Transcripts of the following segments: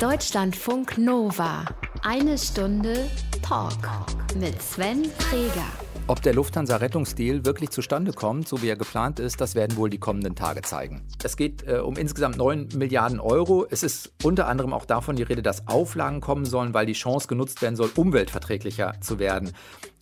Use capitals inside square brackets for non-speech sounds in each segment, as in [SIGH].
Deutschlandfunk Nova. Eine Stunde Talk mit Sven Träger. Ob der Lufthansa-Rettungsdeal wirklich zustande kommt, so wie er geplant ist, das werden wohl die kommenden Tage zeigen. Es geht äh, um insgesamt 9 Milliarden Euro. Es ist unter anderem auch davon die Rede, dass Auflagen kommen sollen, weil die Chance genutzt werden soll, umweltverträglicher zu werden.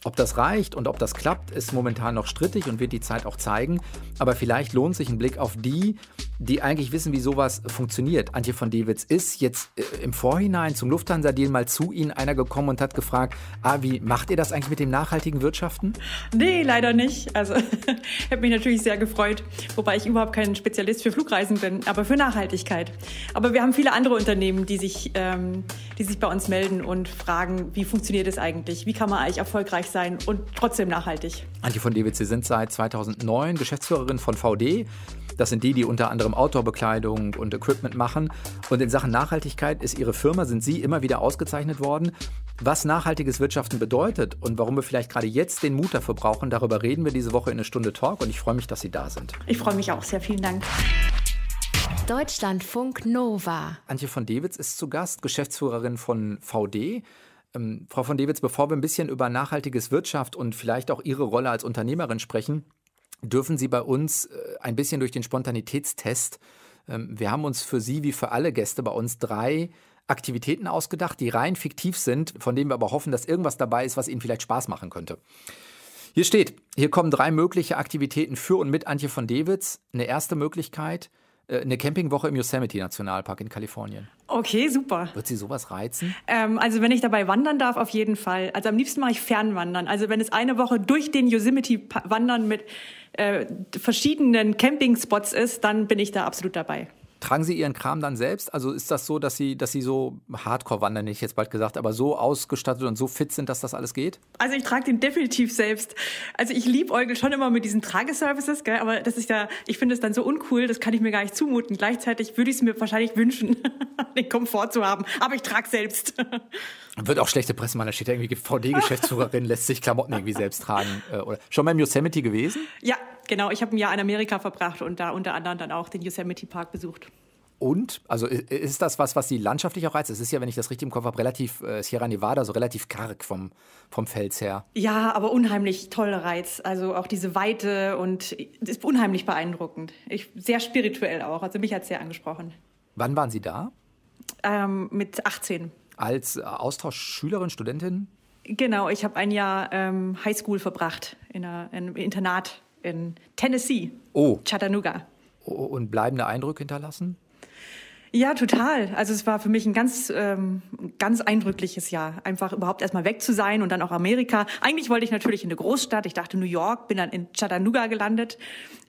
Ob das reicht und ob das klappt, ist momentan noch strittig und wird die Zeit auch zeigen. Aber vielleicht lohnt sich ein Blick auf die, die eigentlich wissen, wie sowas funktioniert. Antje von Dewitz ist jetzt äh, im Vorhinein zum Lufthansa-Deal mal zu Ihnen einer gekommen und hat gefragt, ah, wie macht ihr das eigentlich mit dem nachhaltigen Wirtschaften? Nee, leider nicht. Also [LAUGHS] ich habe mich natürlich sehr gefreut, wobei ich überhaupt kein Spezialist für Flugreisen bin, aber für Nachhaltigkeit. Aber wir haben viele andere Unternehmen, die sich, ähm, die sich bei uns melden und fragen, wie funktioniert es eigentlich? Wie kann man eigentlich erfolgreich sein? sein und trotzdem nachhaltig. Antje von Dewitz, Sie sind seit 2009 Geschäftsführerin von VD. Das sind die, die unter anderem Outdoor-Bekleidung und Equipment machen. Und in Sachen Nachhaltigkeit ist Ihre Firma, sind Sie immer wieder ausgezeichnet worden. Was nachhaltiges Wirtschaften bedeutet und warum wir vielleicht gerade jetzt den Mut dafür brauchen, darüber reden wir diese Woche in eine Stunde Talk. Und ich freue mich, dass Sie da sind. Ich freue mich auch sehr. Vielen Dank. Deutschlandfunk Nova. Antje von Dewitz ist zu Gast, Geschäftsführerin von VD. Ähm, Frau von Dewitz, bevor wir ein bisschen über nachhaltiges Wirtschaft und vielleicht auch Ihre Rolle als Unternehmerin sprechen, dürfen Sie bei uns äh, ein bisschen durch den Spontanitätstest. Ähm, wir haben uns für Sie wie für alle Gäste bei uns drei Aktivitäten ausgedacht, die rein fiktiv sind, von denen wir aber hoffen, dass irgendwas dabei ist, was Ihnen vielleicht Spaß machen könnte. Hier steht, hier kommen drei mögliche Aktivitäten für und mit Antje von Dewitz. Eine erste Möglichkeit, eine Campingwoche im Yosemite Nationalpark in Kalifornien. Okay, super. Wird Sie sowas reizen? Ähm, also wenn ich dabei wandern darf, auf jeden Fall. Also am liebsten mache ich Fernwandern. Also wenn es eine Woche durch den Yosemite wandern mit äh, verschiedenen Campingspots ist, dann bin ich da absolut dabei. Tragen Sie Ihren Kram dann selbst? Also ist das so, dass Sie, dass Sie so Hardcore wandern, nicht jetzt bald gesagt, aber so ausgestattet und so fit sind, dass das alles geht? Also ich trage den definitiv selbst. Also ich liebe Eugel schon immer mit diesen Trageservices, gell? aber das ist ja, ich finde es dann so uncool, das kann ich mir gar nicht zumuten. Gleichzeitig würde ich es mir wahrscheinlich wünschen, [LAUGHS] den Komfort zu haben, aber ich trage selbst. [LAUGHS] Wird auch schlechte Presse, man, da steht irgendwie VD-Geschäftsführerin, [LAUGHS] lässt sich Klamotten irgendwie selbst tragen. Äh, oder schon mal im Yosemite gewesen? Ja, genau. Ich habe ein Jahr in Amerika verbracht und da unter anderem dann auch den Yosemite Park besucht. Und, also ist das was, was Sie landschaftlich auch reizt? Es ist ja, wenn ich das richtig im Kopf habe, relativ äh, Sierra Nevada, so relativ karg vom, vom Fels her. Ja, aber unheimlich toller Reiz. Also auch diese Weite und ist unheimlich beeindruckend. Ich, sehr spirituell auch. Also mich hat es sehr angesprochen. Wann waren Sie da? Ähm, mit 18. Als Austauschschülerin, Studentin? Genau, ich habe ein Jahr ähm, Highschool verbracht in, einer, in einem Internat in Tennessee. Oh. Chattanooga. Und bleibende Eindrücke hinterlassen? Ja, total. Also es war für mich ein ganz, ähm, ganz eindrückliches Jahr. Einfach überhaupt erstmal weg zu sein und dann auch Amerika. Eigentlich wollte ich natürlich in eine Großstadt. Ich dachte New York, bin dann in Chattanooga gelandet.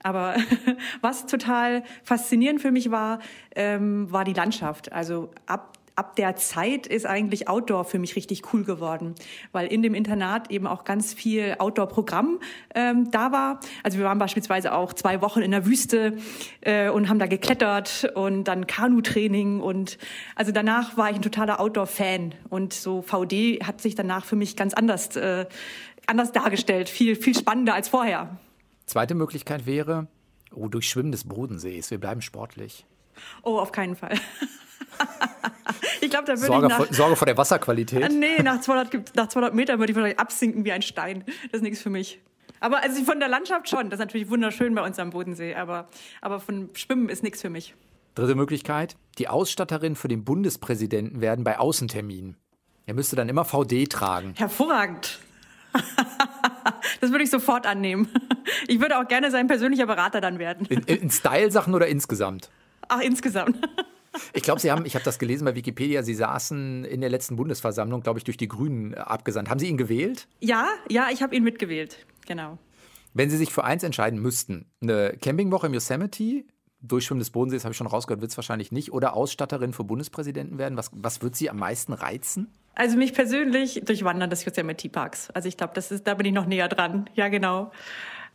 Aber [LAUGHS] was total faszinierend für mich war, ähm, war die Landschaft. Also ab ab der Zeit ist eigentlich Outdoor für mich richtig cool geworden, weil in dem Internat eben auch ganz viel Outdoor-Programm ähm, da war. Also wir waren beispielsweise auch zwei Wochen in der Wüste äh, und haben da geklettert und dann Kanutraining und also danach war ich ein totaler Outdoor-Fan und so VD hat sich danach für mich ganz anders äh, anders dargestellt, viel viel spannender als vorher. Zweite Möglichkeit wäre oh, Durchschwimmen des Bodensees. Wir bleiben sportlich. Oh, auf keinen Fall. [LAUGHS] ich glaube, da würde Sorge, ich nach, vor, Sorge vor der Wasserqualität. Nee, nach 200, nach 200 Metern würde ich wahrscheinlich absinken wie ein Stein. Das ist nichts für mich. Aber also von der Landschaft schon. Das ist natürlich wunderschön bei uns am Bodensee. Aber, aber von Schwimmen ist nichts für mich. Dritte Möglichkeit: Die Ausstatterin für den Bundespräsidenten werden bei Außenterminen. Er müsste dann immer VD tragen. Hervorragend. das würde ich sofort annehmen. Ich würde auch gerne sein persönlicher Berater dann werden. In, in Style-Sachen oder insgesamt? Ach, insgesamt. Ich glaube, Sie haben, ich habe das gelesen bei Wikipedia, Sie saßen in der letzten Bundesversammlung, glaube ich, durch die Grünen abgesandt. Haben Sie ihn gewählt? Ja, ja, ich habe ihn mitgewählt, genau. Wenn Sie sich für eins entscheiden müssten, eine Campingwoche im Yosemite, Durchschwimmen des Bodensees habe ich schon rausgehört, wird es wahrscheinlich nicht, oder Ausstatterin für Bundespräsidenten werden, was, was wird Sie am meisten reizen? Also mich persönlich durchwandern des Yosemite Parks. Also ich glaube, das ist, da bin ich noch näher dran. Ja, genau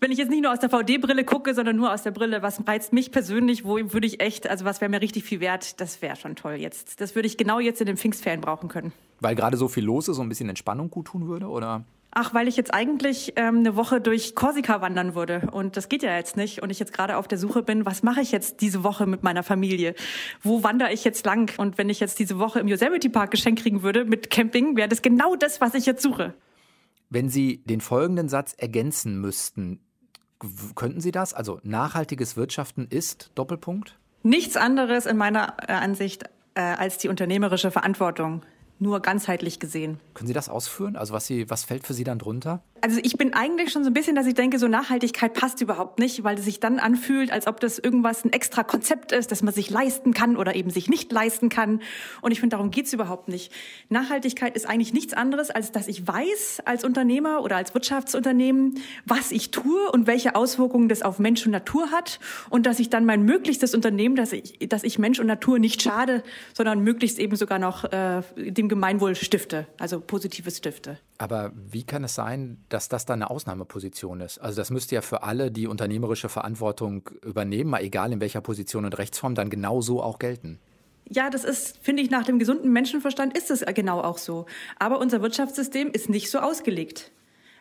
wenn ich jetzt nicht nur aus der VD-Brille gucke, sondern nur aus der Brille, was reizt mich persönlich, wo würde ich echt, also was wäre mir richtig viel wert, das wäre schon toll jetzt. Das würde ich genau jetzt in den Pfingstferien brauchen können. Weil gerade so viel los ist, so ein bisschen Entspannung gut tun würde, oder? Ach, weil ich jetzt eigentlich ähm, eine Woche durch Korsika wandern würde. Und das geht ja jetzt nicht. Und ich jetzt gerade auf der Suche bin, was mache ich jetzt diese Woche mit meiner Familie? Wo wandere ich jetzt lang? Und wenn ich jetzt diese Woche im Yosemite Park geschenkt kriegen würde mit Camping, wäre das genau das, was ich jetzt suche. Wenn Sie den folgenden Satz ergänzen müssten, könnten Sie das? Also nachhaltiges Wirtschaften ist Doppelpunkt? Nichts anderes in meiner äh, Ansicht äh, als die unternehmerische Verantwortung nur ganzheitlich gesehen. Können Sie das ausführen? Also was, Sie, was fällt für Sie dann drunter? Also ich bin eigentlich schon so ein bisschen, dass ich denke, so Nachhaltigkeit passt überhaupt nicht, weil es sich dann anfühlt, als ob das irgendwas ein extra Konzept ist, das man sich leisten kann oder eben sich nicht leisten kann. Und ich finde, darum geht's überhaupt nicht. Nachhaltigkeit ist eigentlich nichts anderes, als dass ich weiß als Unternehmer oder als Wirtschaftsunternehmen, was ich tue und welche Auswirkungen das auf Mensch und Natur hat und dass ich dann mein möglichstes Unternehmen, dass ich, dass ich Mensch und Natur nicht schade, sondern möglichst eben sogar noch äh, dem Gemeinwohl stifte, also positives stifte. Aber wie kann es sein, dass das dann eine Ausnahmeposition ist? Also das müsste ja für alle, die unternehmerische Verantwortung übernehmen, mal egal in welcher Position und Rechtsform, dann genauso auch gelten. Ja, das ist, finde ich, nach dem gesunden Menschenverstand ist es genau auch so. Aber unser Wirtschaftssystem ist nicht so ausgelegt.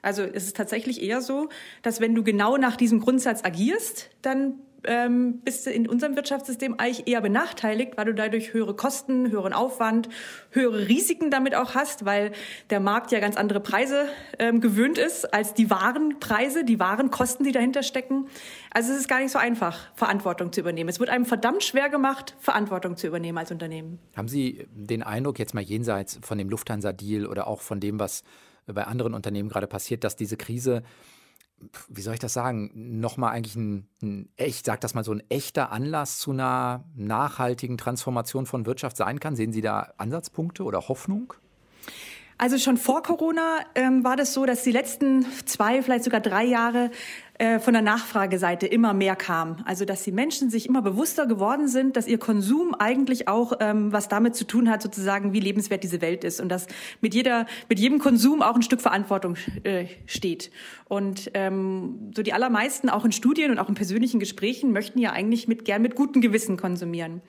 Also es ist tatsächlich eher so, dass wenn du genau nach diesem Grundsatz agierst, dann ähm, bist du in unserem Wirtschaftssystem eigentlich eher benachteiligt, weil du dadurch höhere Kosten, höheren Aufwand, höhere Risiken damit auch hast, weil der Markt ja ganz andere Preise ähm, gewöhnt ist als die wahren Preise, die wahren Kosten, die dahinter stecken. Also es ist gar nicht so einfach, Verantwortung zu übernehmen. Es wird einem verdammt schwer gemacht, Verantwortung zu übernehmen als Unternehmen. Haben Sie den Eindruck, jetzt mal jenseits von dem Lufthansa-Deal oder auch von dem, was bei anderen Unternehmen gerade passiert, dass diese Krise wie soll ich das sagen, nochmal eigentlich ein, ein echt, sag das mal so, ein echter Anlass zu einer nachhaltigen Transformation von Wirtschaft sein kann? Sehen Sie da Ansatzpunkte oder Hoffnung? Also schon vor Corona ähm, war das so, dass die letzten zwei, vielleicht sogar drei Jahre äh, von der Nachfrageseite immer mehr kam. Also dass die Menschen sich immer bewusster geworden sind, dass ihr Konsum eigentlich auch ähm, was damit zu tun hat, sozusagen, wie lebenswert diese Welt ist und dass mit jeder, mit jedem Konsum auch ein Stück Verantwortung äh, steht. Und ähm, so die allermeisten, auch in Studien und auch in persönlichen Gesprächen, möchten ja eigentlich mit gern mit gutem Gewissen konsumieren.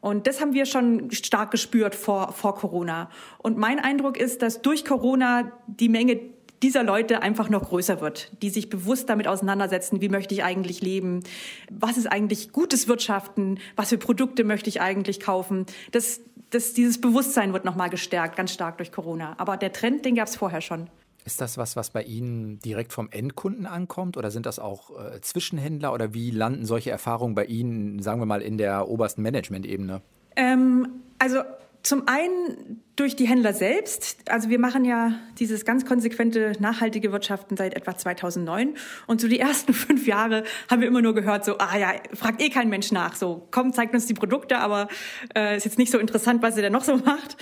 Und das haben wir schon stark gespürt vor, vor Corona. Und mein Eindruck ist, dass durch Corona die Menge dieser Leute einfach noch größer wird, die sich bewusst damit auseinandersetzen, wie möchte ich eigentlich leben, was ist eigentlich gutes Wirtschaften, was für Produkte möchte ich eigentlich kaufen. Das, das, dieses Bewusstsein wird nochmal gestärkt, ganz stark durch Corona. Aber der Trend, den gab es vorher schon. Ist das was, was bei Ihnen direkt vom Endkunden ankommt oder sind das auch äh, Zwischenhändler oder wie landen solche Erfahrungen bei Ihnen, sagen wir mal, in der obersten Management-Ebene? Ähm, also zum einen durch die Händler selbst. Also wir machen ja dieses ganz konsequente nachhaltige Wirtschaften seit etwa 2009. Und so die ersten [LAUGHS] fünf Jahre haben wir immer nur gehört, so, ah ja, fragt eh kein Mensch nach. So, komm, zeigt uns die Produkte, aber äh, ist jetzt nicht so interessant, was ihr denn noch so macht.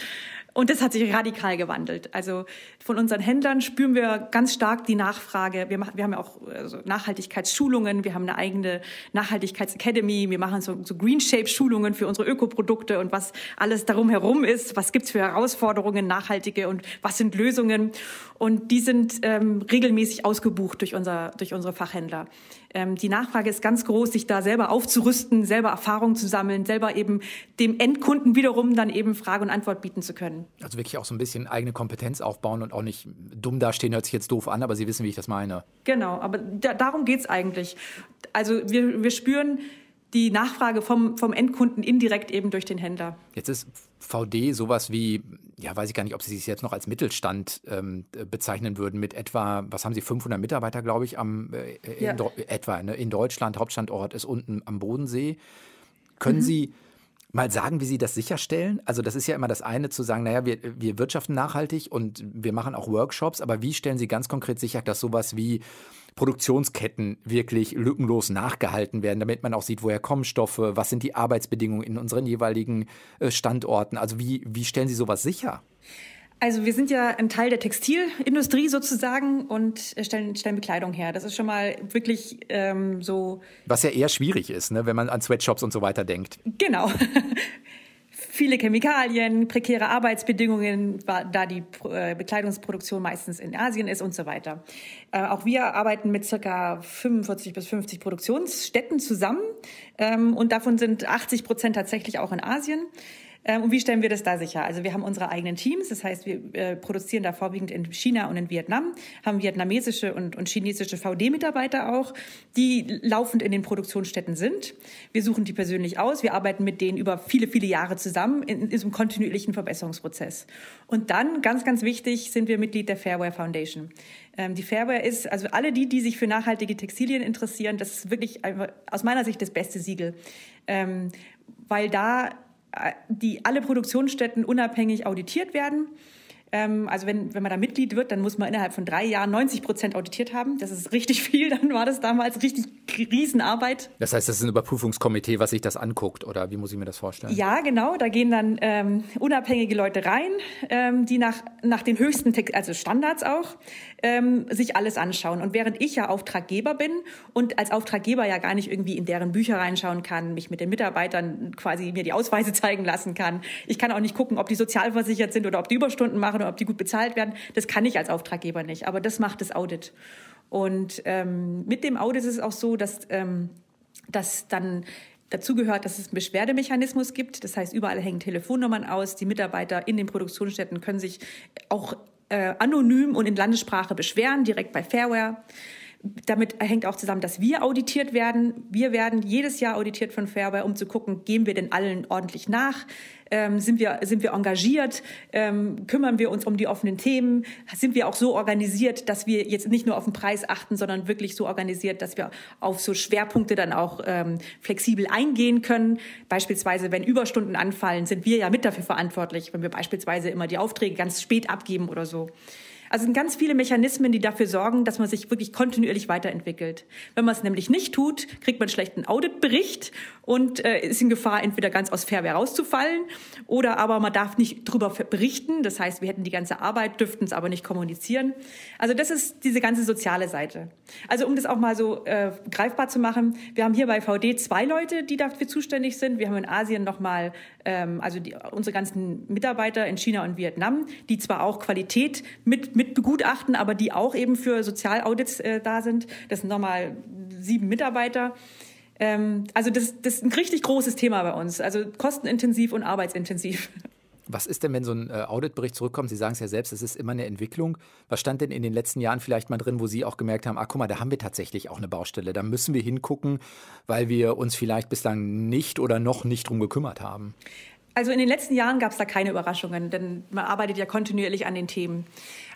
Und das hat sich radikal gewandelt. Also von unseren Händlern spüren wir ganz stark die Nachfrage. Wir, machen, wir haben ja auch also Nachhaltigkeitsschulungen, wir haben eine eigene Nachhaltigkeitsacademy, wir machen so, so Green Shape Schulungen für unsere Ökoprodukte und was alles darum herum ist, was gibt's für Herausforderungen, nachhaltige und was sind Lösungen. Und die sind ähm, regelmäßig ausgebucht durch, unser, durch unsere Fachhändler. Ähm, die Nachfrage ist ganz groß, sich da selber aufzurüsten, selber Erfahrung zu sammeln, selber eben dem Endkunden wiederum dann eben Frage und Antwort bieten zu können. Also wirklich auch so ein bisschen eigene Kompetenz aufbauen und auch nicht dumm dastehen, hört sich jetzt doof an, aber Sie wissen, wie ich das meine. Genau, aber da, darum geht es eigentlich. Also wir, wir spüren, die Nachfrage vom, vom Endkunden indirekt eben durch den Händler. Jetzt ist VD sowas wie, ja, weiß ich gar nicht, ob Sie sich jetzt noch als Mittelstand ähm, bezeichnen würden, mit etwa, was haben Sie, 500 Mitarbeiter, glaube ich, am, äh, ja. in, etwa ne, in Deutschland. Hauptstandort ist unten am Bodensee. Können mhm. Sie mal sagen, wie Sie das sicherstellen? Also das ist ja immer das eine zu sagen, naja, wir, wir wirtschaften nachhaltig und wir machen auch Workshops, aber wie stellen Sie ganz konkret sicher, dass sowas wie Produktionsketten wirklich lückenlos nachgehalten werden, damit man auch sieht, woher kommen Stoffe, was sind die Arbeitsbedingungen in unseren jeweiligen äh, Standorten? Also wie, wie stellen Sie sowas sicher? Also wir sind ja ein Teil der Textilindustrie sozusagen und stellen, stellen Bekleidung her. Das ist schon mal wirklich ähm, so. Was ja eher schwierig ist, ne, wenn man an Sweatshops und so weiter denkt. Genau. [LAUGHS] Viele Chemikalien, prekäre Arbeitsbedingungen, da die äh, Bekleidungsproduktion meistens in Asien ist und so weiter. Äh, auch wir arbeiten mit circa 45 bis 50 Produktionsstätten zusammen ähm, und davon sind 80 Prozent tatsächlich auch in Asien. Ähm, und wie stellen wir das da sicher? Also wir haben unsere eigenen Teams, das heißt, wir äh, produzieren da vorwiegend in China und in Vietnam, haben vietnamesische und, und chinesische VD-Mitarbeiter auch, die laufend in den Produktionsstätten sind. Wir suchen die persönlich aus, wir arbeiten mit denen über viele, viele Jahre zusammen in, in diesem kontinuierlichen Verbesserungsprozess. Und dann, ganz, ganz wichtig, sind wir Mitglied der Fairware Foundation. Ähm, die Fairware ist, also alle die, die sich für nachhaltige Textilien interessieren, das ist wirklich aus meiner Sicht das beste Siegel. Ähm, weil da die alle Produktionsstätten unabhängig auditiert werden ähm, also wenn, wenn man da Mitglied wird, dann muss man innerhalb von drei Jahren 90 Prozent auditiert haben. Das ist richtig [LAUGHS] viel. Dann war das damals richtig Riesenarbeit. Das heißt, das ist ein Überprüfungskomitee, was sich das anguckt, oder wie muss ich mir das vorstellen? Ja, genau. Da gehen dann ähm, unabhängige Leute rein, ähm, die nach, nach den höchsten, also Standards auch, ähm, sich alles anschauen. Und während ich ja Auftraggeber bin und als Auftraggeber ja gar nicht irgendwie in deren Bücher reinschauen kann, mich mit den Mitarbeitern quasi mir die Ausweise [LAUGHS] zeigen lassen kann, ich kann auch nicht gucken, ob die sozialversichert sind oder ob die Überstunden machen oder ob die gut bezahlt werden, das kann ich als Auftraggeber nicht. Aber das macht das Audit. Und ähm, mit dem Audit ist es auch so, dass, ähm, dass dann Dazu gehört, dass es einen Beschwerdemechanismus gibt. Das heißt, überall hängen Telefonnummern aus. Die Mitarbeiter in den Produktionsstätten können sich auch äh, anonym und in Landessprache beschweren, direkt bei Fairware. Damit hängt auch zusammen, dass wir auditiert werden. Wir werden jedes Jahr auditiert von Fairware, um zu gucken, gehen wir den allen ordentlich nach? Ähm, sind, wir, sind wir engagiert? Ähm, kümmern wir uns um die offenen Themen? Sind wir auch so organisiert, dass wir jetzt nicht nur auf den Preis achten, sondern wirklich so organisiert, dass wir auf so Schwerpunkte dann auch ähm, flexibel eingehen können? Beispielsweise, wenn Überstunden anfallen, sind wir ja mit dafür verantwortlich, wenn wir beispielsweise immer die Aufträge ganz spät abgeben oder so. Also sind ganz viele Mechanismen, die dafür sorgen, dass man sich wirklich kontinuierlich weiterentwickelt. Wenn man es nämlich nicht tut, kriegt man schlechten Auditbericht und äh, ist in Gefahr, entweder ganz aus Fairware rauszufallen oder aber man darf nicht drüber berichten. Das heißt, wir hätten die ganze Arbeit, dürften es aber nicht kommunizieren. Also das ist diese ganze soziale Seite. Also um das auch mal so äh, greifbar zu machen, wir haben hier bei VD zwei Leute, die dafür zuständig sind. Wir haben in Asien nochmal, ähm, also die, unsere ganzen Mitarbeiter in China und Vietnam, die zwar auch Qualität mit mit begutachten, aber die auch eben für Sozialaudits äh, da sind. Das sind nochmal sieben Mitarbeiter. Ähm, also das, das ist ein richtig großes Thema bei uns. Also kostenintensiv und arbeitsintensiv. Was ist denn, wenn so ein äh, Auditbericht zurückkommt? Sie sagen es ja selbst, es ist immer eine Entwicklung. Was stand denn in den letzten Jahren vielleicht mal drin, wo Sie auch gemerkt haben, ah, guck mal, da haben wir tatsächlich auch eine Baustelle. Da müssen wir hingucken, weil wir uns vielleicht bislang nicht oder noch nicht drum gekümmert haben. Also in den letzten Jahren gab es da keine Überraschungen, denn man arbeitet ja kontinuierlich an den Themen.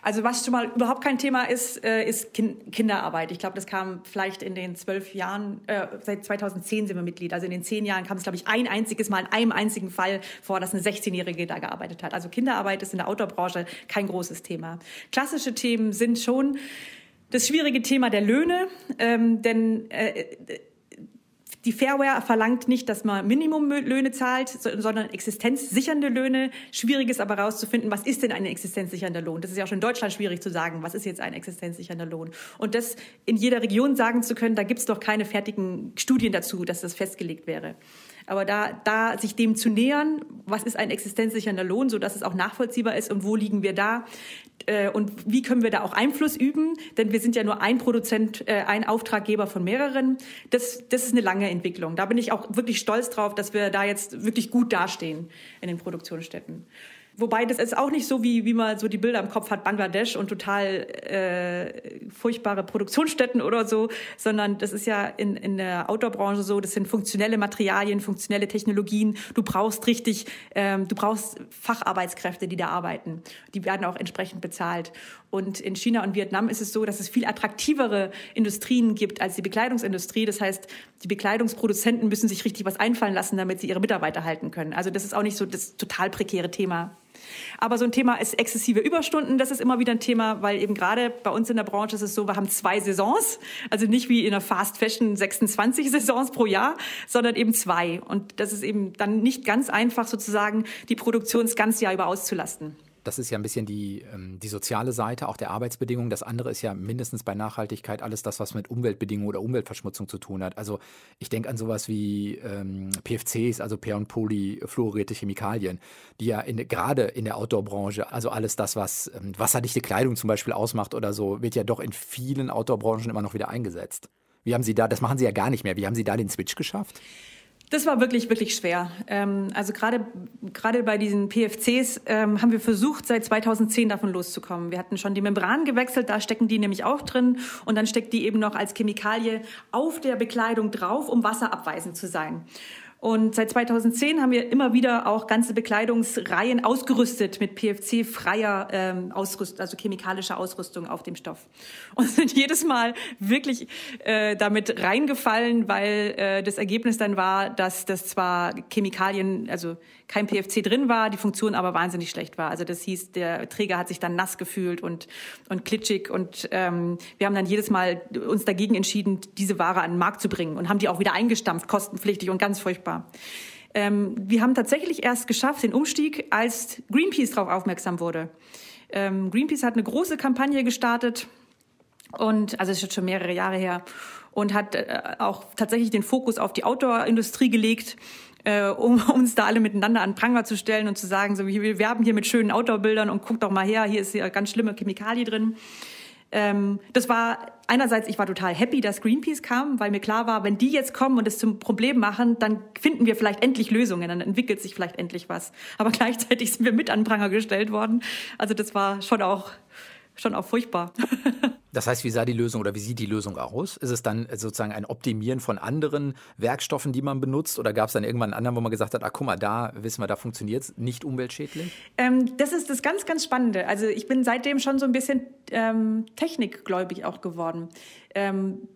Also was schon mal überhaupt kein Thema ist, äh, ist Kinderarbeit. Ich glaube, das kam vielleicht in den zwölf Jahren, äh, seit 2010 sind wir Mitglied. Also in den zehn Jahren kam es, glaube ich, ein einziges Mal in einem einzigen Fall vor, dass eine 16-Jährige da gearbeitet hat. Also Kinderarbeit ist in der Outdoor-Branche kein großes Thema. Klassische Themen sind schon das schwierige Thema der Löhne, ähm, denn äh, die Fairware verlangt nicht, dass man Minimumlöhne zahlt, sondern existenzsichernde Löhne. Schwierig ist aber herauszufinden, was ist denn ein existenzsichernder Lohn? Das ist ja auch schon in Deutschland schwierig zu sagen, was ist jetzt ein existenzsichernder Lohn? Und das in jeder Region sagen zu können, da gibt es doch keine fertigen Studien dazu, dass das festgelegt wäre. Aber da, da sich dem zu nähern, was ist ein existenzsichernder Lohn, so dass es auch nachvollziehbar ist und wo liegen wir da äh, und wie können wir da auch Einfluss üben, denn wir sind ja nur ein Produzent, äh, ein Auftraggeber von mehreren. Das, das ist eine lange Entwicklung. Da bin ich auch wirklich stolz drauf, dass wir da jetzt wirklich gut dastehen in den Produktionsstätten. Wobei das ist auch nicht so, wie, wie man so die Bilder im Kopf hat, Bangladesch und total äh, furchtbare Produktionsstätten oder so, sondern das ist ja in, in der Outdoor-Branche so, das sind funktionelle Materialien, funktionelle Technologien. Du brauchst richtig, ähm, du brauchst Facharbeitskräfte, die da arbeiten. Die werden auch entsprechend bezahlt. Und in China und Vietnam ist es so, dass es viel attraktivere Industrien gibt als die Bekleidungsindustrie. Das heißt, die Bekleidungsproduzenten müssen sich richtig was einfallen lassen, damit sie ihre Mitarbeiter halten können. Also das ist auch nicht so das total prekäre Thema. Aber so ein Thema ist exzessive Überstunden. Das ist immer wieder ein Thema, weil eben gerade bei uns in der Branche ist es so, wir haben zwei Saisons. Also nicht wie in der Fast Fashion 26 Saisons pro Jahr, sondern eben zwei. Und das ist eben dann nicht ganz einfach sozusagen, die Produktion das ganze Jahr über auszulasten. Das ist ja ein bisschen die, ähm, die soziale Seite, auch der Arbeitsbedingungen. Das andere ist ja mindestens bei Nachhaltigkeit alles das, was mit Umweltbedingungen oder Umweltverschmutzung zu tun hat. Also ich denke an sowas wie ähm, PFCs, also per- und polyfluorierte Chemikalien, die ja in, gerade in der Outdoor-Branche, also alles das, was ähm, wasserdichte Kleidung zum Beispiel ausmacht oder so, wird ja doch in vielen Outdoor-Branchen immer noch wieder eingesetzt. Wie haben Sie da, das machen Sie ja gar nicht mehr, wie haben Sie da den Switch geschafft? Das war wirklich, wirklich schwer. Ähm, also gerade gerade bei diesen PFCs ähm, haben wir versucht, seit 2010 davon loszukommen. Wir hatten schon die Membran gewechselt, da stecken die nämlich auch drin und dann steckt die eben noch als Chemikalie auf der Bekleidung drauf, um wasserabweisend zu sein. Und seit 2010 haben wir immer wieder auch ganze Bekleidungsreihen ausgerüstet mit PFC-freier ähm, Ausrüstung, also chemikalischer Ausrüstung auf dem Stoff. [LAUGHS] Und sind jedes Mal wirklich äh, damit reingefallen, weil äh, das Ergebnis dann war, dass das zwar Chemikalien, also kein PFC drin war, die Funktion aber wahnsinnig schlecht war. Also das hieß, der Träger hat sich dann nass gefühlt und, und klitschig und ähm, wir haben dann jedes Mal uns dagegen entschieden, diese Ware an den Markt zu bringen und haben die auch wieder eingestampft, kostenpflichtig und ganz furchtbar. Ähm, wir haben tatsächlich erst geschafft den Umstieg, als Greenpeace darauf aufmerksam wurde. Ähm, Greenpeace hat eine große Kampagne gestartet und also es ist jetzt schon mehrere Jahre her und hat äh, auch tatsächlich den Fokus auf die Outdoor-Industrie gelegt äh, um [LAUGHS] uns da alle miteinander an Pranger zu stellen und zu sagen, so wir werben hier mit schönen Outdoor-Bildern und guck doch mal her, hier ist ja ganz schlimme Chemikalie drin. Ähm, das war einerseits, ich war total happy, dass Greenpeace kam, weil mir klar war, wenn die jetzt kommen und es zum Problem machen, dann finden wir vielleicht endlich Lösungen, dann entwickelt sich vielleicht endlich was. Aber [LAUGHS] gleichzeitig sind wir mit an Pranger gestellt worden. Also das war schon auch schon auch furchtbar. [LAUGHS] Das heißt, wie sah die Lösung oder wie sieht die Lösung aus? Ist es dann sozusagen ein Optimieren von anderen Werkstoffen, die man benutzt? Oder gab es dann irgendwann einen anderen, wo man gesagt hat, ah, guck mal, da wissen wir, da funktioniert es nicht umweltschädlich? Ähm, das ist das ganz, ganz Spannende. Also ich bin seitdem schon so ein bisschen ähm, technikgläubig auch geworden. Ähm,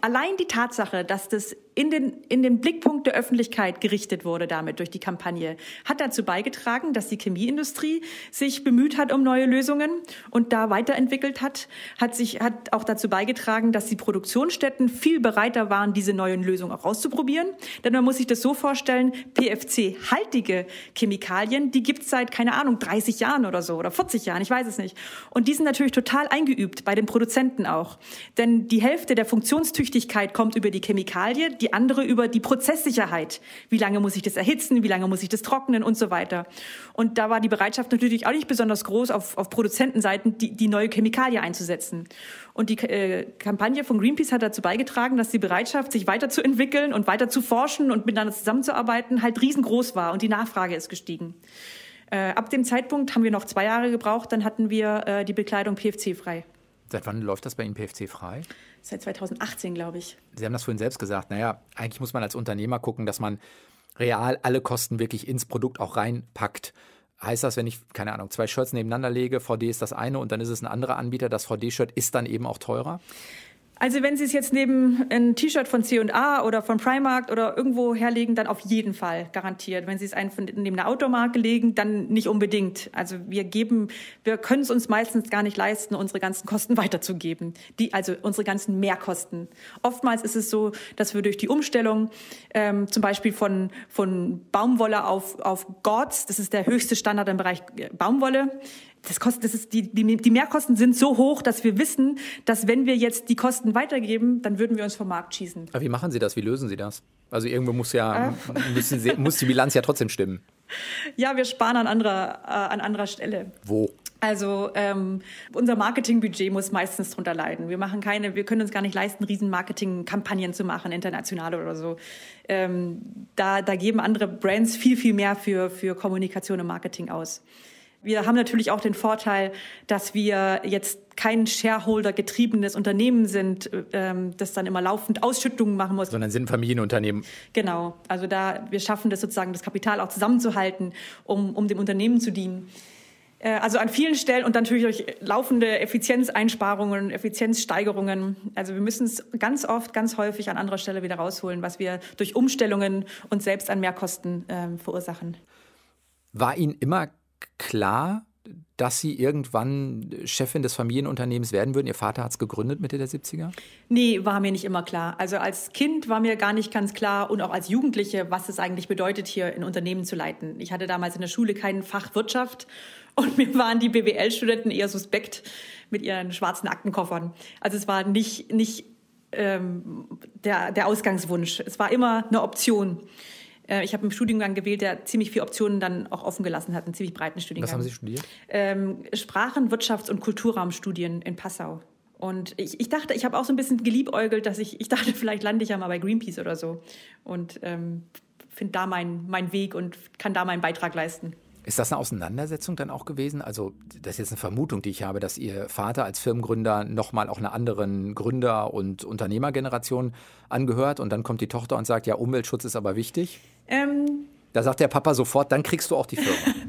allein die Tatsache, dass das in den, in den Blickpunkt der Öffentlichkeit gerichtet wurde damit durch die Kampagne, hat dazu beigetragen, dass die Chemieindustrie sich bemüht hat um neue Lösungen und da weiterentwickelt hat, hat sich, hat auch dazu beigetragen, dass die Produktionsstätten viel bereiter waren, diese neuen Lösungen auch auszuprobieren. Denn man muss sich das so vorstellen, PFC-haltige Chemikalien, die gibt's seit, keine Ahnung, 30 Jahren oder so oder 40 Jahren, ich weiß es nicht. Und die sind natürlich total eingeübt, bei den Produzenten auch. Denn die Hälfte der Funktionstüchtigkeit kommt über die Chemikalie, die andere über die Prozesssicherheit. Wie lange muss ich das erhitzen? Wie lange muss ich das trocknen und so weiter? Und da war die Bereitschaft natürlich auch nicht besonders groß, auf, auf Produzentenseiten die, die neue Chemikalie einzusetzen. Und die äh, Kampagne von Greenpeace hat dazu beigetragen, dass die Bereitschaft, sich weiterzuentwickeln und weiter zu forschen und miteinander zusammenzuarbeiten, halt riesengroß war und die Nachfrage ist gestiegen. Äh, ab dem Zeitpunkt haben wir noch zwei Jahre gebraucht, dann hatten wir äh, die Bekleidung PFC-frei. Seit wann läuft das bei Ihnen PFC-frei? Seit 2018, glaube ich. Sie haben das vorhin selbst gesagt. Naja, eigentlich muss man als Unternehmer gucken, dass man real alle Kosten wirklich ins Produkt auch reinpackt. Heißt das, wenn ich, keine Ahnung, zwei Shirts nebeneinander lege, VD ist das eine und dann ist es ein anderer Anbieter, das VD-Shirt ist dann eben auch teurer? Also wenn Sie es jetzt neben ein T-Shirt von C&A oder von Primark oder irgendwo herlegen, dann auf jeden Fall garantiert. Wenn Sie es einfach neben einer Automarke legen, dann nicht unbedingt. Also wir geben, wir können es uns meistens gar nicht leisten, unsere ganzen Kosten [LAUGHS] weiterzugeben. Die, also unsere ganzen Mehrkosten. Oftmals ist es so, dass wir durch die Umstellung ähm, zum Beispiel von, von Baumwolle auf, auf Gords, das ist der höchste Standard im Bereich äh, Baumwolle, das kostet, das ist die, die, die Mehrkosten sind so hoch, dass wir wissen, dass wenn wir jetzt die Kosten weitergeben, dann würden wir uns vom Markt schießen. Aber wie machen Sie das? Wie lösen Sie das? Also irgendwo muss ja, äh. müssen Sie, muss die Bilanz ja trotzdem stimmen. Ja, wir sparen an anderer, äh, an anderer Stelle. Wo? Also ähm, unser Marketingbudget muss meistens drunter leiden. Wir machen keine, wir können uns gar nicht leisten, riesen Marketingkampagnen zu machen, international oder so. Ähm, da, da geben andere Brands viel, viel mehr für, für Kommunikation und Marketing aus. Wir haben natürlich auch den Vorteil, dass wir jetzt kein Shareholder-getriebenes Unternehmen sind, ähm, das dann immer laufend Ausschüttungen machen muss. Sondern sind Familienunternehmen. Genau. Also da, wir schaffen das sozusagen, das Kapital auch zusammenzuhalten, um, um dem Unternehmen zu dienen. Äh, also an vielen Stellen und natürlich durch laufende Effizienzeinsparungen, Effizienzsteigerungen. Also wir müssen es ganz oft, ganz häufig an anderer Stelle wieder rausholen, was wir durch Umstellungen uns selbst an Mehrkosten äh, verursachen. War Ihnen immer klar, dass Sie irgendwann Chefin des Familienunternehmens werden würden? Ihr Vater hat es gegründet Mitte der 70er? Nee, war mir nicht immer klar. Also als Kind war mir gar nicht ganz klar und auch als Jugendliche, was es eigentlich bedeutet, hier ein Unternehmen zu leiten. Ich hatte damals in der Schule kein Fach Wirtschaft und mir waren die BWL-Studenten eher suspekt mit ihren schwarzen Aktenkoffern. Also es war nicht, nicht ähm, der, der Ausgangswunsch. Es war immer eine Option. Äh, ich habe einen Studiengang gewählt, der ziemlich viele Optionen dann auch offen gelassen hat, einen ziemlich breiten Studiengang. Was haben Sie studiert? Ähm, Sprachen, Wirtschafts- und Kulturraumstudien in Passau. Und ich, ich dachte, ich habe auch so ein bisschen geliebäugelt, dass ich, ich dachte, [LAUGHS] vielleicht lande ich ja mal bei Greenpeace oder so. Und ähm, finde da meinen mein Weg und kann da meinen Beitrag leisten. Ist das eine Auseinandersetzung dann auch gewesen? Also, das ist jetzt eine Vermutung, die ich habe, dass Ihr Vater als Firmengründer nochmal auch einer anderen Gründer- und Unternehmergeneration angehört und dann kommt die Tochter und sagt, ja, Umweltschutz ist aber wichtig. Ähm, da sagt der Papa sofort, dann kriegst du auch die Firma. [LAUGHS]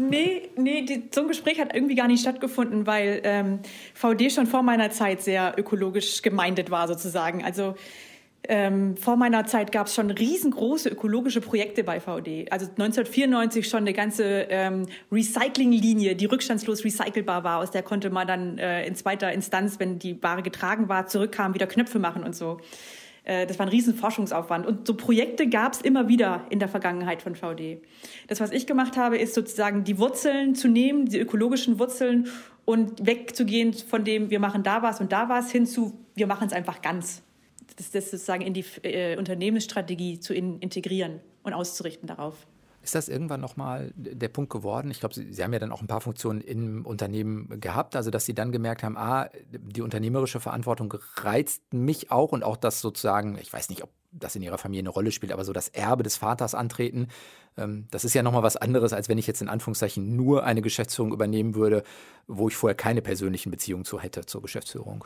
Nee, nee, die, so ein Gespräch hat irgendwie gar nicht stattgefunden, weil ähm, VD schon vor meiner Zeit sehr ökologisch gemeindet war, sozusagen. Also ähm, vor meiner Zeit gab es schon riesengroße ökologische Projekte bei VD. Also 1994 schon eine ganze ähm, Recyclinglinie, die rückstandslos recycelbar war. Aus der konnte man dann äh, in zweiter Instanz, wenn die Ware getragen war, zurückkam, wieder Knöpfe machen und so. Äh, das war ein riesen Forschungsaufwand. Und so Projekte gab es immer wieder in der Vergangenheit von VD. Das, was ich gemacht habe, ist sozusagen die Wurzeln zu nehmen, die ökologischen Wurzeln und wegzugehen von dem, wir machen da was und da was, hin zu, wir machen es einfach ganz das, das sozusagen in die äh, Unternehmensstrategie zu in, integrieren und auszurichten darauf. Ist das irgendwann nochmal der Punkt geworden? Ich glaube, Sie, Sie, haben ja dann auch ein paar Funktionen im Unternehmen gehabt, also dass Sie dann gemerkt haben, ah, die unternehmerische Verantwortung reizt mich auch und auch das sozusagen, ich weiß nicht, ob das in Ihrer Familie eine Rolle spielt, aber so das Erbe des Vaters antreten, ähm, das ist ja nochmal was anderes, als wenn ich jetzt in Anführungszeichen nur eine Geschäftsführung übernehmen würde, wo ich vorher keine persönlichen Beziehungen zu hätte zur Geschäftsführung.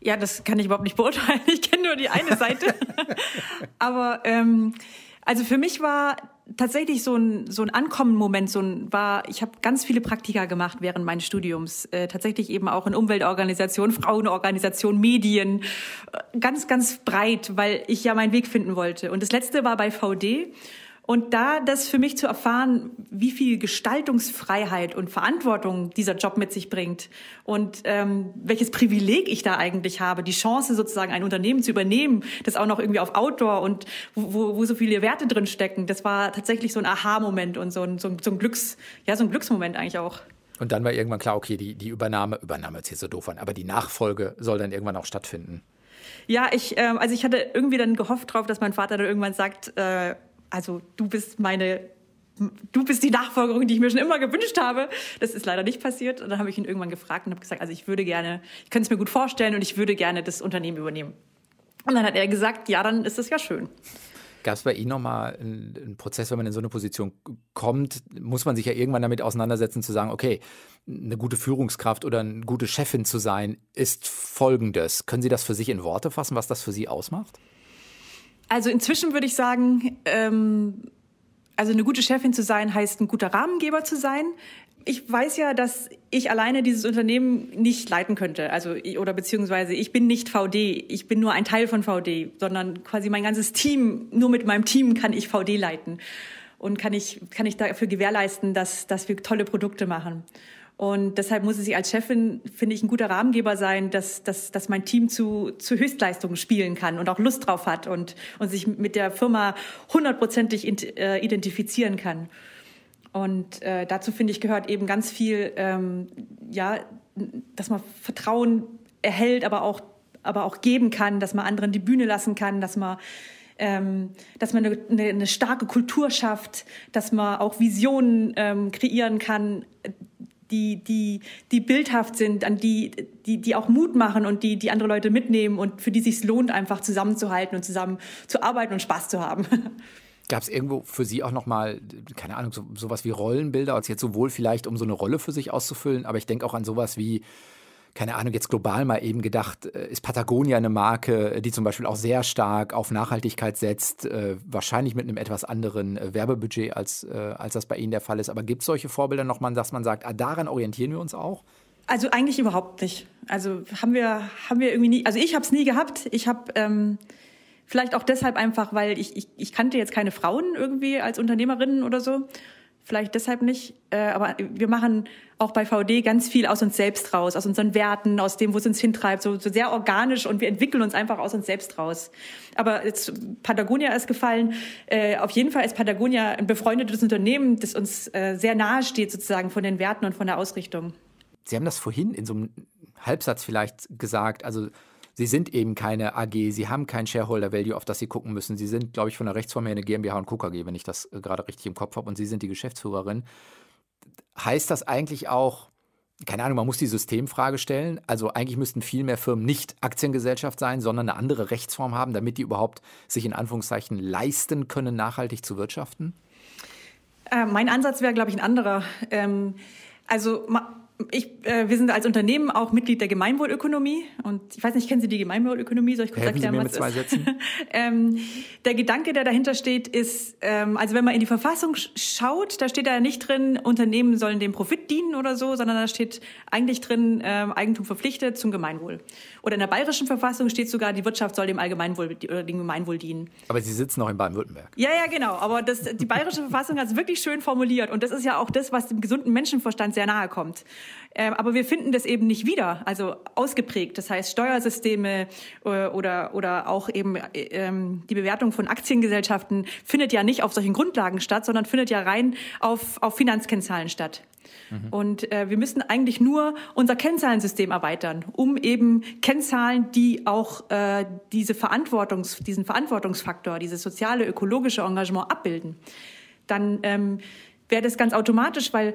Ja, das kann ich überhaupt nicht beurteilen. Ich kenne nur die eine Seite. [LAUGHS] Aber ähm, also für mich war tatsächlich so ein so ein Ankommen-Moment. So ein war, ich habe ganz viele Praktika gemacht während meines Studiums. Äh, tatsächlich eben auch in Umweltorganisationen, Frauenorganisationen, Medien, äh, ganz ganz breit, weil ich ja meinen Weg finden wollte. Und das letzte war bei VD. Und da das für mich zu erfahren, wie viel Gestaltungsfreiheit und Verantwortung dieser Job mit sich bringt und ähm, welches Privileg ich da eigentlich habe, die Chance sozusagen ein Unternehmen zu übernehmen, das auch noch irgendwie auf Outdoor und wo, wo, so viele Werte drin stecken, das war tatsächlich so ein Aha-Moment und so ein, so ein, so ein Glücks, ja, so ein Glücksmoment eigentlich auch. Und dann war irgendwann klar, okay, die, die Übernahme, Übernahme ist jetzt so doof an, aber die Nachfolge soll dann irgendwann auch stattfinden. Ja, ich, ähm, also ich hatte irgendwie dann gehofft drauf, dass mein Vater dann irgendwann sagt, äh, also du bist meine du bist die Nachfolgerin, die ich mir schon immer gewünscht habe. Das ist leider nicht passiert. Und dann habe ich ihn irgendwann gefragt und habe gesagt, also ich würde gerne, ich könnte es mir gut vorstellen und ich würde gerne das Unternehmen übernehmen. Und dann hat er gesagt, ja, dann ist es ja schön. Gab es bei Ihnen nochmal einen Prozess, wenn man in so eine Position kommt, muss man sich ja irgendwann damit auseinandersetzen, zu sagen, okay, eine gute Führungskraft oder eine gute Chefin zu sein, ist folgendes. Können Sie das für sich in Worte fassen, was das für Sie ausmacht? Also inzwischen würde ich sagen, ähm, also eine gute Chefin zu sein, heißt ein guter Rahmengeber zu sein. Ich weiß ja, dass ich alleine dieses Unternehmen nicht leiten könnte. Also oder beziehungsweise ich bin nicht VD, ich bin nur ein Teil von VD, sondern quasi mein ganzes Team. Nur mit meinem Team kann ich VD leiten und kann ich kann ich dafür gewährleisten, dass dass wir tolle Produkte machen. Und deshalb muss es als Chefin, finde ich, ein guter Rahmengeber sein, dass, dass, dass mein Team zu, zu Höchstleistungen spielen kann und auch Lust drauf hat und, und sich mit der Firma hundertprozentig äh, identifizieren kann. Und äh, dazu, finde ich, gehört eben ganz viel, ähm, ja, dass man Vertrauen erhält, aber auch, aber auch geben kann, dass man anderen die Bühne lassen kann, dass man ähm, dass man eine, eine, eine, starke Kultur schafft, dass man auch Visionen ähm, kreieren kann, die, die, die bildhaft sind, an die, die, die auch Mut machen und die, die andere Leute mitnehmen und für die sich lohnt, einfach zusammenzuhalten und zusammen zu arbeiten und Spaß zu haben. [LAUGHS] Gab es irgendwo für Sie auch nochmal, keine Ahnung, so, sowas wie Rollenbilder, als jetzt sowohl vielleicht, um so eine Rolle für sich auszufüllen, aber ich denke auch an sowas wie, keine Ahnung, jetzt global mal eben gedacht, äh, ist Patagonia eine Marke, die zum Beispiel auch sehr stark auf Nachhaltigkeit setzt, äh, wahrscheinlich mit einem etwas anderen äh, Werbebudget, als, als das bei Ihnen der Fall ist. Aber gibt es solche Vorbilder nochmal, dass man sagt, ah, daran orientieren wir uns auch? Also eigentlich überhaupt nicht. Also haben wir, haben wir irgendwie nie, also ich habe es nie gehabt. Ich habe ähm, vielleicht auch deshalb einfach, weil ich, ich, ich kannte jetzt keine Frauen irgendwie als Unternehmerinnen oder so vielleicht deshalb nicht. Äh, aber wir machen auch bei VD ganz viel aus uns selbst raus, aus unseren Werten, aus dem, wo es uns hintreibt, so, so sehr organisch und wir entwickeln uns einfach aus uns selbst raus. Aber jetzt Patagonia ist gefallen. Äh, auf jeden Fall ist Patagonia ein befreundetes Unternehmen, das uns äh, sehr nahe steht sozusagen von den Werten und von der Ausrichtung. Sie haben das vorhin in so einem Halbsatz vielleicht gesagt. Also Sie sind eben keine AG, Sie haben kein Shareholder Value, auf das Sie gucken müssen. Sie sind, glaube ich, von der Rechtsform her eine GmbH und KKG, wenn ich das äh, gerade richtig im Kopf habe, und Sie sind die Geschäftsführerin. Heißt das eigentlich auch, keine Ahnung, man muss die Systemfrage stellen. Also eigentlich müssten viel mehr Firmen nicht Aktiengesellschaft sein, sondern eine andere Rechtsform haben, damit die überhaupt sich in Anführungszeichen leisten können, nachhaltig zu wirtschaften? Äh, mein Ansatz wäre, glaube ich, ein anderer. Ähm, also ich, äh, wir sind als Unternehmen auch Mitglied der Gemeinwohlökonomie und ich weiß nicht, kennen Sie die Gemeinwohlökonomie? Soll ich kurz Helfen erklären, Sie mir was mit zwei Sätzen? [LAUGHS] ähm, der Gedanke, der dahinter steht, ist, ähm, also wenn man in die Verfassung schaut, da steht da nicht drin, Unternehmen sollen dem Profit dienen oder so, sondern da steht eigentlich drin, ähm, Eigentum verpflichtet zum Gemeinwohl. Oder in der bayerischen Verfassung steht sogar, die Wirtschaft soll dem Allgemeinwohl oder dem Gemeinwohl dienen. Aber Sie sitzen noch in Baden-Württemberg. Ja, ja, genau. Aber das, die bayerische Verfassung hat es wirklich schön formuliert und das ist ja auch das, was dem gesunden Menschenverstand sehr nahe kommt. Ähm, aber wir finden das eben nicht wieder, also ausgeprägt. Das heißt, Steuersysteme äh, oder, oder auch eben ähm, die Bewertung von Aktiengesellschaften findet ja nicht auf solchen Grundlagen statt, sondern findet ja rein auf, auf Finanzkennzahlen statt. Mhm. Und äh, wir müssen eigentlich nur unser Kennzahlensystem erweitern, um eben Kennzahlen, die auch äh, diese Verantwortungs, diesen Verantwortungsfaktor, dieses soziale, ökologische Engagement abbilden. Dann ähm, wäre das ganz automatisch, weil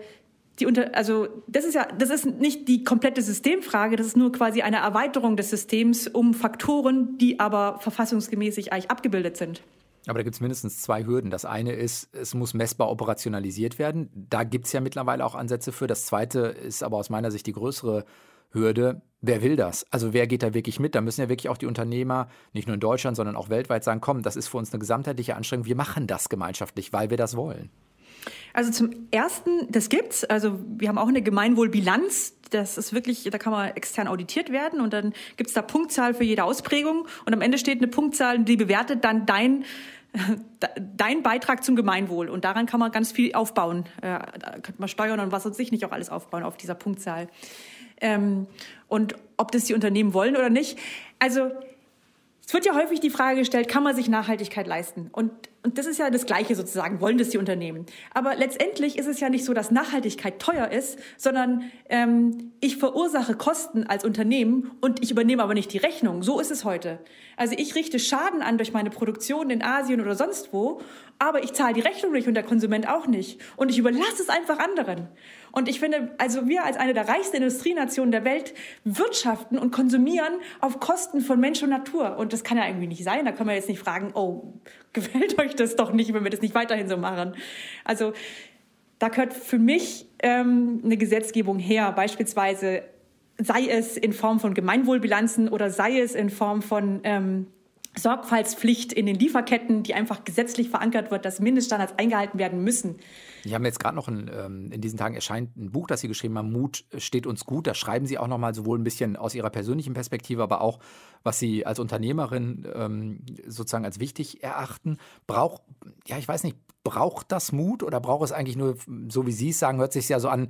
die unter, also das ist ja, das ist nicht die komplette Systemfrage, das ist nur quasi eine Erweiterung des Systems um Faktoren, die aber verfassungsgemäßig eigentlich abgebildet sind. Aber da gibt es mindestens zwei Hürden. Das eine ist, es muss messbar operationalisiert werden. Da gibt es ja mittlerweile auch Ansätze für. Das zweite ist aber aus meiner Sicht die größere Hürde. Wer will das? Also wer geht da wirklich mit? Da müssen ja wirklich auch die Unternehmer, nicht nur in Deutschland, sondern auch weltweit sagen, komm, das ist für uns eine gesamtheitliche Anstrengung. Wir machen das gemeinschaftlich, weil wir das wollen. Also zum ersten, das gibt's. Also wir haben auch eine Gemeinwohlbilanz. Das ist wirklich, da kann man extern auditiert werden und dann gibt's da Punktzahl für jede Ausprägung und am Ende steht eine Punktzahl, die bewertet dann dein [LAUGHS] dein Beitrag zum Gemeinwohl und daran kann man ganz viel aufbauen. Äh, da könnte man steuern und was und sich nicht auch alles aufbauen auf dieser Punktzahl. Ähm, und ob das die Unternehmen wollen oder nicht. Also es wird ja häufig die Frage gestellt, kann man sich Nachhaltigkeit leisten? Und, und das ist ja das Gleiche sozusagen, wollen das die Unternehmen. Aber letztendlich ist es ja nicht so, dass Nachhaltigkeit teuer ist, sondern ähm, ich verursache Kosten als Unternehmen und ich übernehme aber nicht die Rechnung. So ist es heute. Also ich richte Schaden an durch meine Produktion in Asien oder sonst wo, aber ich zahle die Rechnung nicht und der Konsument auch nicht. Und ich überlasse es einfach anderen. Und ich finde, also wir als eine der reichsten Industrienationen der Welt wirtschaften und konsumieren auf Kosten von Mensch und Natur. Und das kann ja irgendwie nicht sein. Da kann man jetzt nicht fragen, oh, [LAUGHS] gefällt euch das doch nicht, wenn wir das nicht weiterhin so machen. Also da gehört für mich ähm, eine Gesetzgebung her, beispielsweise sei es in Form von Gemeinwohlbilanzen oder sei es in Form von ähm, Sorgfaltspflicht in den Lieferketten, die einfach gesetzlich verankert wird, dass Mindeststandards eingehalten werden müssen. Ich habe jetzt gerade noch ein, ähm, in diesen Tagen erscheint ein Buch, das Sie geschrieben haben, Mut steht uns gut. Da schreiben Sie auch nochmal sowohl ein bisschen aus Ihrer persönlichen Perspektive, aber auch, was Sie als Unternehmerin ähm, sozusagen als wichtig erachten. Braucht, ja, ich weiß nicht, braucht das Mut oder braucht es eigentlich nur, so wie Sie es sagen, hört sich ja so an,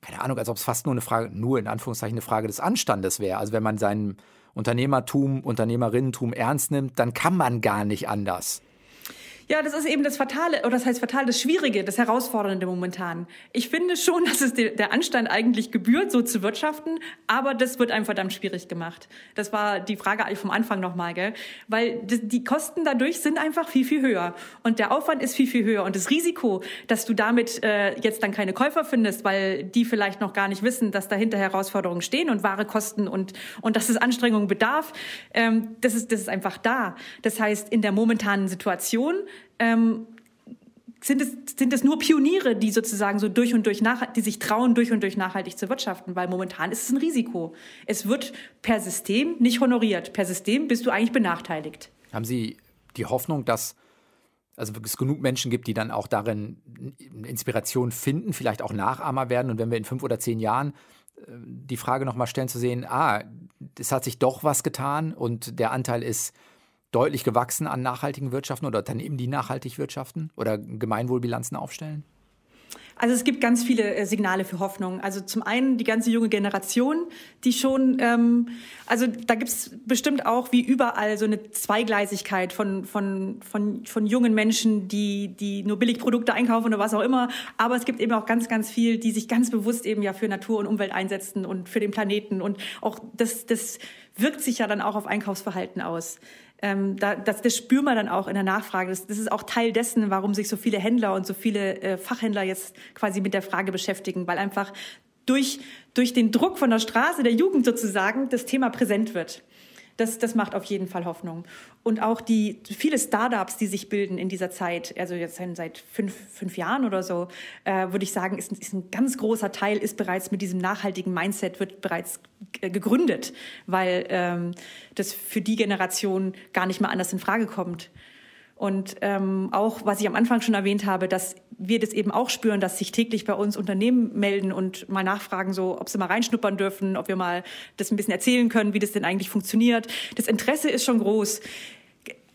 keine Ahnung, als ob es fast nur eine Frage, nur in Anführungszeichen eine Frage des Anstandes wäre. Also wenn man seinen Unternehmertum, Unternehmerinnentum ernst nimmt, dann kann man gar nicht anders. Ja, das ist eben das Fatale, oder das heißt Fatale, das Schwierige, das Herausfordernde momentan. Ich finde schon, [LAUGHS] dass es der Anstand eigentlich gebührt, so zu wirtschaften, aber das wird einem verdammt schwierig gemacht. Das war die Frage vom Anfang nochmal, gell? Weil die Kosten dadurch sind einfach viel, viel höher. Und der Aufwand ist viel, viel höher. Und das Risiko, dass du damit äh, jetzt dann keine Käufer findest, weil die vielleicht noch gar nicht wissen, dass dahinter Herausforderungen stehen und wahre Kosten und, und dass es Anstrengungen bedarf, ähm, das, ist, das ist einfach da. Das heißt, in der momentanen Situation ähm, sind es, sind es nur Pioniere, die sozusagen so durch und durch nach, die sich trauen, durch und durch nachhaltig zu wirtschaften, weil momentan ist es ein Risiko. Es wird per System nicht honoriert. Per System bist du eigentlich benachteiligt. Haben Sie die Hoffnung, dass also es genug Menschen gibt, die dann auch darin Inspiration finden, vielleicht auch Nachahmer werden und wenn wir in fünf oder zehn Jahren äh, die Frage nochmal stellen zu sehen, ah, es hat sich doch was getan und der Anteil ist deutlich gewachsen an nachhaltigen Wirtschaften oder Unternehmen, die nachhaltig wirtschaften oder Gemeinwohlbilanzen aufstellen? Also es gibt ganz viele äh, Signale für Hoffnung. Also zum einen die ganze junge Generation, die schon, ähm, also da gibt's bestimmt auch wie überall so eine Zweigleisigkeit von, von, von, von jungen Menschen, die, die nur Billigprodukte einkaufen oder was auch immer. Aber es gibt eben auch ganz, ganz viel, die sich ganz bewusst eben ja für Natur und Umwelt einsetzen und für den Planeten. Und auch das, das wirkt sich ja dann auch auf Einkaufsverhalten aus ähm, da, das, das spüren wir dann auch in der Nachfrage. Das, das ist auch Teil dessen, warum sich so viele Händler und so viele äh, Fachhändler jetzt quasi mit der Frage beschäftigen, weil einfach durch, durch den Druck von der Straße, der Jugend sozusagen, das Thema präsent wird. Das, das macht auf jeden Fall Hoffnung. Und auch die viele Startups, die sich bilden in dieser Zeit, also jetzt seit fünf, fünf Jahren oder so, äh, würde ich sagen, ist, ist ein ganz großer Teil, ist bereits mit diesem nachhaltigen Mindset, wird bereits gegründet, weil ähm, das für die Generation gar nicht mehr anders in Frage kommt. Und ähm, auch, was ich am Anfang schon erwähnt habe, dass wir das eben auch spüren, dass sich täglich bei uns Unternehmen melden und mal nachfragen, so, ob sie mal reinschnuppern dürfen, ob wir mal das ein bisschen erzählen können, wie das denn eigentlich funktioniert. Das Interesse ist schon groß.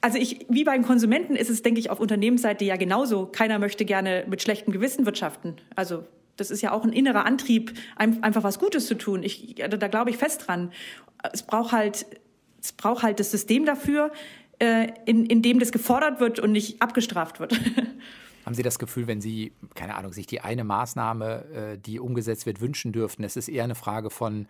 Also ich, wie beim Konsumenten ist es, denke ich, auf Unternehmensseite ja genauso. Keiner möchte gerne mit schlechtem Gewissen wirtschaften. Also das ist ja auch ein innerer Antrieb, einfach was Gutes zu tun. Ich, da glaube ich fest dran. Es braucht halt, es braucht halt das System dafür, äh, in, in dem das gefordert wird und nicht abgestraft wird. [LAUGHS] Haben Sie das Gefühl, wenn Sie, keine Ahnung, sich die eine Maßnahme, äh, die umgesetzt wird, wünschen dürften, es ist eher eine Frage von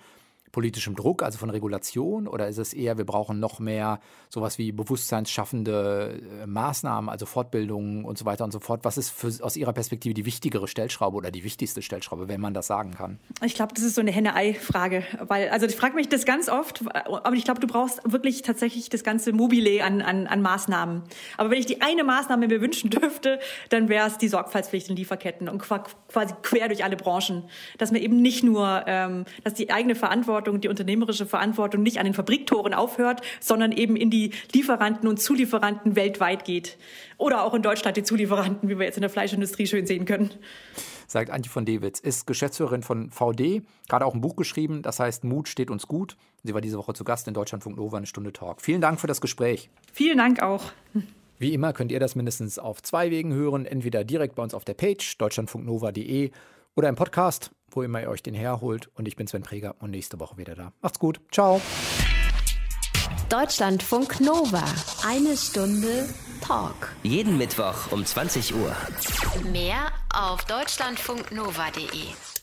politischem Druck, also von Regulation? Oder ist es eher, wir brauchen noch mehr sowas wie bewusstseinsschaffende äh, Maßnahmen, also Fortbildungen und so weiter und so fort? Was ist für, aus Ihrer Perspektive die wichtigere Stellschraube oder die wichtigste Stellschraube, wenn man das sagen kann? Ich glaube, das ist so eine Henne-Ei-Frage. Weil, also ich frage mich das ganz oft, aber ich glaube, du brauchst wirklich tatsächlich das ganze Mobile an, an, an Maßnahmen. Aber wenn ich die eine Maßnahme mir wünschen dürfte, dann wäre es die Sorgfaltspflicht in Lieferketten und quasi quer durch alle Branchen. Dass man eben nicht nur, ähm, dass die eigene Verantwortung Verantwortung, die unternehmerische Verantwortung nicht an den Fabriktoren aufhört, sondern eben in die Lieferanten und Zulieferanten weltweit geht. Oder auch in Deutschland die Zulieferanten, wie wir jetzt in der Fleischindustrie schön sehen können. Sagt Antje von Dewitz, ist Geschäftsführerin von VD, gerade auch ein Buch geschrieben, das heißt Mut steht uns gut. Sie war diese Woche zu Gast in Deutschlandfunk Nova, eine Stunde Talk. Vielen Dank für das Gespräch. Vielen Dank auch. Wie immer könnt ihr das mindestens auf zwei Wegen hören, entweder direkt bei uns auf der Page deutschlandfunknova.de oder im Podcast wo immer ihr euch den herholt. Und ich bin Sven Preger und nächste Woche wieder da. Macht's gut. Ciao. Deutschlandfunk Nova. Eine Stunde Talk. Jeden Mittwoch um 20 Uhr. Mehr auf deutschlandfunknova.de.